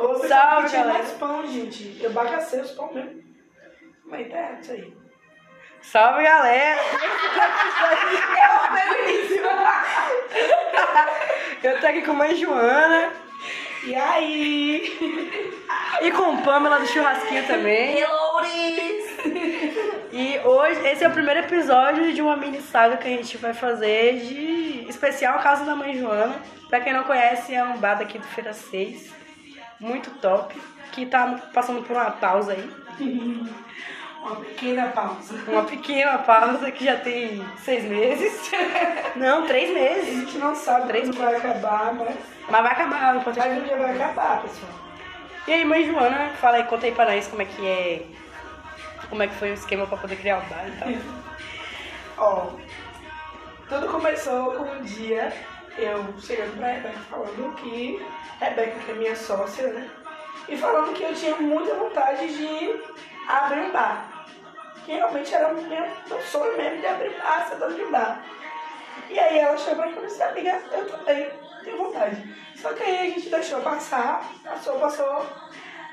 Ô, Salve, galera. mais pão, gente. Eu bagacei os pão mesmo. Mas tá isso aí. Salve, galera! Eu tô aqui com a mãe Joana E aí? e com Pamela do Churrasquinho também. Hellouris! E hoje, esse é o primeiro episódio de uma mini saga que a gente vai fazer de especial Casa da Mãe Joana. Pra quem não conhece, é um bar daqui do Feira 6. Muito top. Que tá passando por uma pausa aí. Uma pequena pausa. Uma pequena pausa que já tem seis meses. Não, três A meses. gente não sabe Três quando vai acabar, mas, Mas vai acabar enquanto a mas um dia vai acabar, pessoal. E aí, mãe Joana, fala aí, conta aí pra nós como é que é. Como é que foi o esquema pra poder criar o bar e tal. Ó, tudo começou com um dia eu chegando pra Rebeca falando que Rebeca, que é minha sócia, né? E falando que eu tinha muita vontade de abrir um bar. Que realmente era o meu, meu sonho mesmo de abrir um bar, ser de um bar. E aí ela chegou e falou assim, amiga, eu também tenho vontade. Só que aí a gente deixou passar, passou, passou.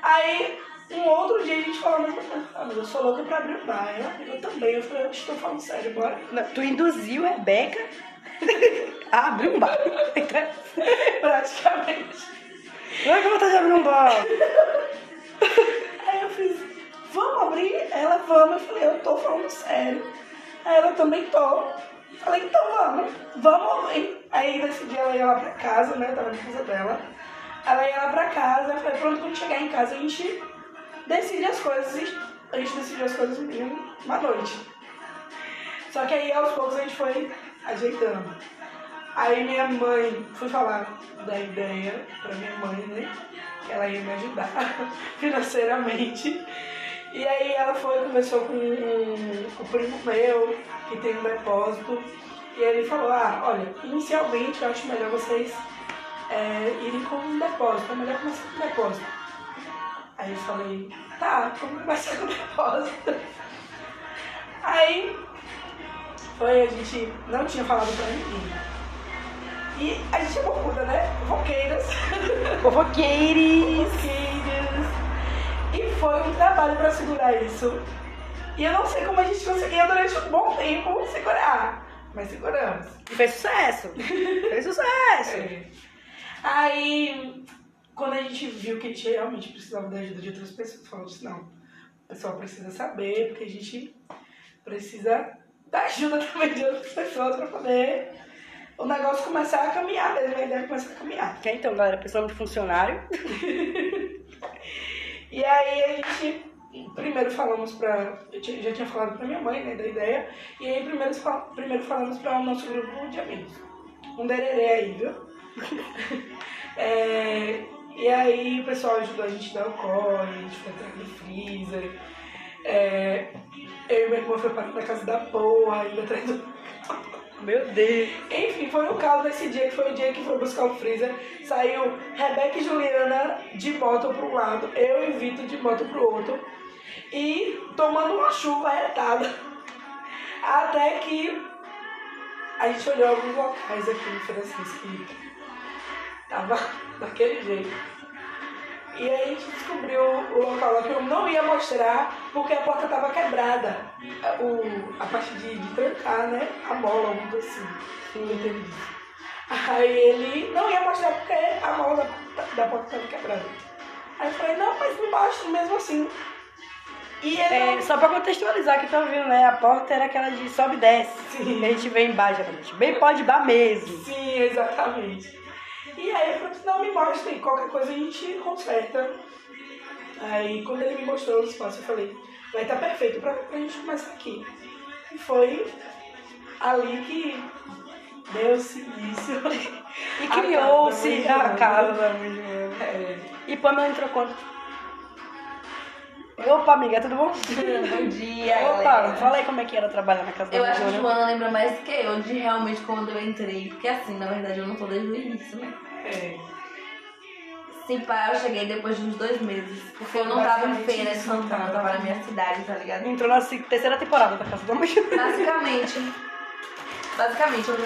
Aí um outro dia a gente falou a eu sou louca pra abrir um bar. Amiga, eu também. Eu falei, eu estou falando sério, bora. Tu induziu a Rebeca a abrir um bar. Praticamente. Não é que vontade de abrir um bar. Aí eu fiz, vamos abrir? Ela, vamos. Eu falei, eu tô falando sério. Aí ela também tô. Falei, então vamos, vamos abrir. Aí nesse dia ela ia lá pra casa, né? Tava na casa dela. Ela ia lá pra casa, eu falei, pronto, quando chegar em casa a gente decide as coisas. A gente decidiu as coisas uma noite. Só que aí aos poucos a gente foi ajeitando. Aí minha mãe, fui falar da ideia pra minha mãe, né? Que ela ia me ajudar financeiramente. E aí ela foi, conversou com um, primo meu, que tem um depósito. E ele falou, ah, olha, inicialmente eu acho melhor vocês é, irem com um depósito, é melhor começar com um depósito. Aí eu falei, tá, vamos começar com o depósito. Aí foi, a gente não tinha falado pra ninguém. E a gente é bocuda, né? Roqueiras. Fofoqueiros. Roqueiras. E foi um trabalho pra segurar isso. E eu não sei como a gente conseguia durante um bom tempo segurar. Mas seguramos. E fez sucesso. Fez sucesso. É. Aí, quando a gente viu que a gente realmente precisava da ajuda de outras pessoas, falou assim, não, o pessoal precisa saber, porque a gente precisa da ajuda também de outras pessoas para poder o negócio começar a caminhar mesmo, a ideia começar a caminhar. Que então, galera, precisamos de funcionário. E aí a gente primeiro falamos pra. Eu já tinha falado pra minha mãe, né, da ideia. E aí primeiro, primeiro falamos pra o nosso grupo de amigos. Um dererê aí, viu? É, e aí o pessoal ajudou a gente a dar o core, a gente foi atrás do freezer. É, eu e minha irmã foi parar na casa da porra, ainda atrás do. Meu Deus. Enfim, foi um caos nesse dia, que foi o dia que foi buscar o freezer. Saiu Rebeca e Juliana de moto para um lado, eu e Vitor de moto pro outro. E tomando uma chuva retada. Até que a gente olhou alguns locais aqui em Francisco que tava daquele jeito. E aí a gente descobriu o local lá que eu não ia mostrar porque a porta tava quebrada. O, a parte de, de trancar, né? A mola, alguma coisa assim. Sim. Aí ele não ia mostrar porque a mola da, da porta tava quebrada. Aí eu falei, não, mas me mostra mesmo assim. E É, só pra contextualizar que tá ouvindo, né? A porta era aquela de sobe e desce. Sim. A gente vê embaixo, geralmente. Bem pode bar mesmo. Sim, exatamente. E aí eu falei, assim, não, me mostra aí, qualquer coisa a gente conserta. Aí quando ele me mostrou o espaço, eu falei, vai estar perfeito pra, pra gente começar aqui. E foi ali que deu-se início. E criou-se a casa da Joana. É, E Pamela entrou quanto? Opa, amiga, tudo bom? Bom dia, Opa, galera. fala aí como é que era trabalhar na casa Eu da acho que Joana. Joana lembra mais que eu de realmente quando eu entrei. Porque assim, na verdade, eu não tô desde o início, né? É. Sim, pá, eu cheguei depois de uns dois meses. Porque eu não tava em feira de Santana, eu tava na minha cidade, tá ligado? Entrou na se- terceira temporada da casa da mãe. Basicamente. Basicamente, eu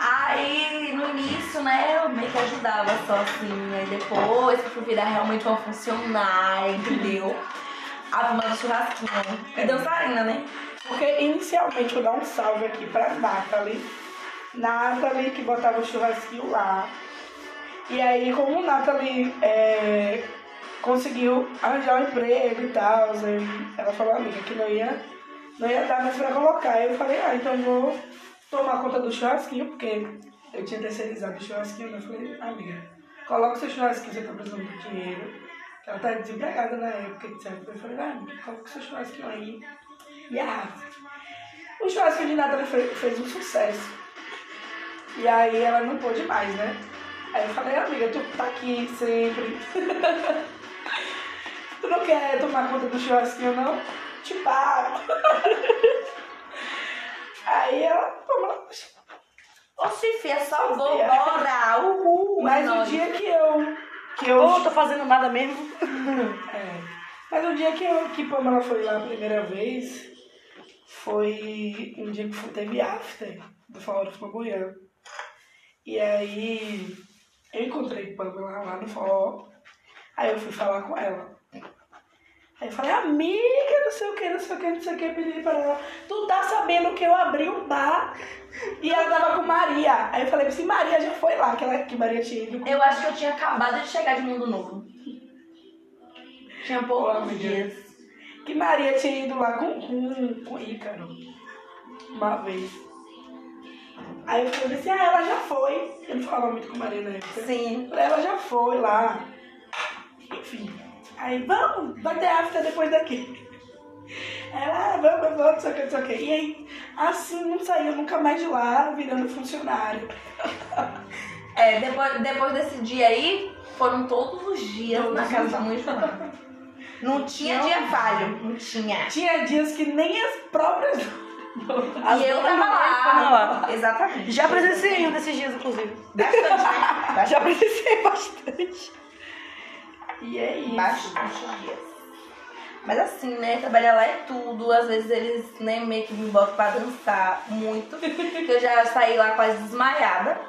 Aí, no início, né, eu meio que ajudava só assim. Aí depois que eu fui virar realmente uma funcionária, entendeu? A turma do churrasquinho. E dançarina, né? Porque inicialmente eu vou dar um salve aqui pra Nathalie. Nathalie que botava o churrasquinho lá. E aí, como Nathalie é, conseguiu arranjar um emprego e tal, aí ela falou, amiga, que não ia, não ia dar mais pra colocar. Eu falei, ah, então eu vou tomar conta do churrasquinho, porque eu tinha terceirizado o churrasquinho. Eu falei, amiga, coloca o seu churrasquinho, você tá precisando de dinheiro. Ela tá desempregada na época, etc. Eu falei, ah, amiga, coloca o seu churrasquinho aí. E arrasa. O churrasquinho de Nathalie fez, fez um sucesso. E aí ela não pôde mais, né? Aí eu falei, amiga, tu tá aqui sempre. tu não quer tomar conta do churrasquinho, não? Te pago. Aí ela, toma. Oxi, fia, salvou, bora! Uhul! Mas o dia que eu. Que eu Pô, tô fazendo nada mesmo. É. Mas o dia que, eu, que Pamela foi lá a primeira vez, foi um dia que teve after do do Flamboyant. E aí eu encontrei Pamela lá no forró. Aí eu fui falar com ela. Aí eu falei, amiga, não sei o que, não sei o que, não sei o que, pedi para ela. Tu tá sabendo que eu abri um bar e ela tava com Maria. Aí eu falei assim, Maria já foi lá, que, ela, que Maria tinha ido Eu acho que eu tinha acabado de chegar de mundo novo. Tinha poucos dias. que Maria tinha ido lá com, com, com Ícaro uma vez. Aí eu falei assim, ah, ela já foi. Eu não falava muito com Maria na época. Sim. Ela já foi lá. Enfim. Aí, vamos, vai ter after depois daqui. Ela, ah, vamos, vamos, não sei o que, o que. E aí, assim, não saiu nunca mais de lá, virando funcionário. É, depois, depois desse dia aí, foram todos os dias Todos na casa da mãe. Não tinha Não. dia falho. Não tinha. Tinha dias que nem as próprias... As e eu tava lá. lá. Exatamente. Já presenciei um desses dias, inclusive. Bastante, né? Já presenciei bastante. E é isso. Bastante dias. Mas assim, né? Trabalhar lá é tudo. Às vezes eles né, meio que me botam pra dançar muito. que eu já saí lá quase desmaiada.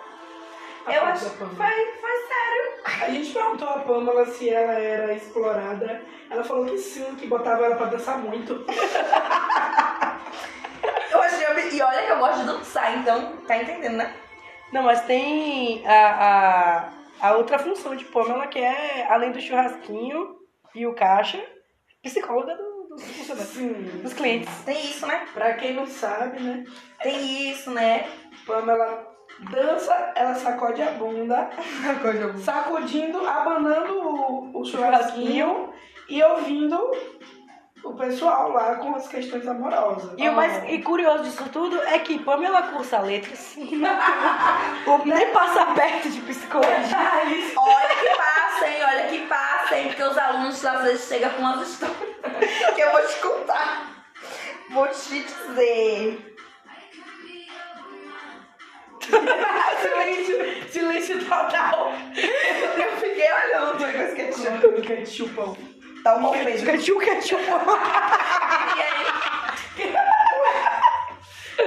Eu A acho que foi, foi sério. A gente perguntou a Pamela se ela era explorada. Ela falou que sim, que botava ela pra dançar muito. E olha que eu gosto de dançar, então tá entendendo, né? Não, mas tem a, a, a outra função de Pamela, que é, além do churrasquinho e o caixa, psicóloga do- dos funcionários, Sim. dos clientes. Tem isso, né? Pra quem não sabe, né? Tem isso, né? Pamela dança, ela sacode a bunda, sacudindo, abanando o, o churrasquinho e ouvindo o pessoal lá com as questões amorosas. E o mais e curioso disso tudo é que Pamela cursa letras. o nem passa perto de psicologia. Olha que passa, hein? Olha que passa, hein? Porque os alunos às vezes chegam com umas histórias que eu vou te contar. Vou te dizer. silêncio, silêncio total. Eu fiquei olhando pra coisa Tá um bom mesmo. Aí,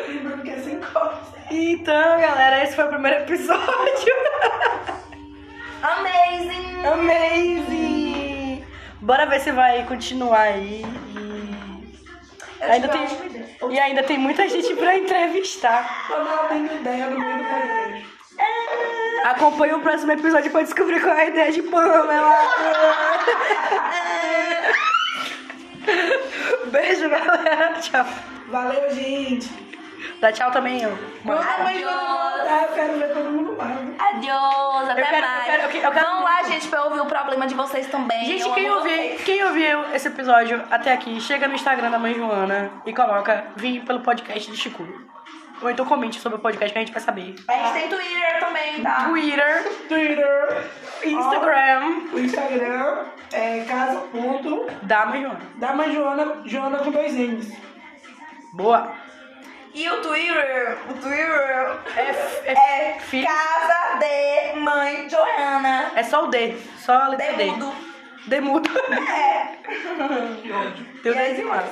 Lembrando que é sem corte. Então, galera, esse foi o primeiro episódio. amazing! Amazing! Bora ver se vai continuar aí. E, Eu Ainda tem- e ainda tem muita gente pra entrevistar. Pamela tendo ideia no meio do. Acompanhe o próximo episódio pra descobrir qual é a ideia de Pamela. Beijo, galera. Tchau. Valeu, gente. Dá tchau também, eu. Quando a mãe Joana voltar, eu quero ver todo mundo viu? Adiós, até Eu quero- eu mais. quero- eu quero- eu quero Vão lá, gente, pra ouvir o problema de vocês também. Gente, Eu quem amo ouvir, vocês. quem ouviu esse episódio até aqui, chega no Instagram da Mãe Joana e coloca Vim pelo podcast de Chico. Ou então comente sobre o podcast que a gente vai saber. A gente tem Twitter também, tá? Twitter, Twitter, Instagram o Instagram é casa ponto da Mãe Joana. da mãe Joana, Joana com dois N's. Boa. E o Twitter, o Twitter É, é fi- Casa de Mãe Joana. é só o D, só a letra D. Demudo. Demudo. É. Que ódio. Deu E aí, 10 e mais.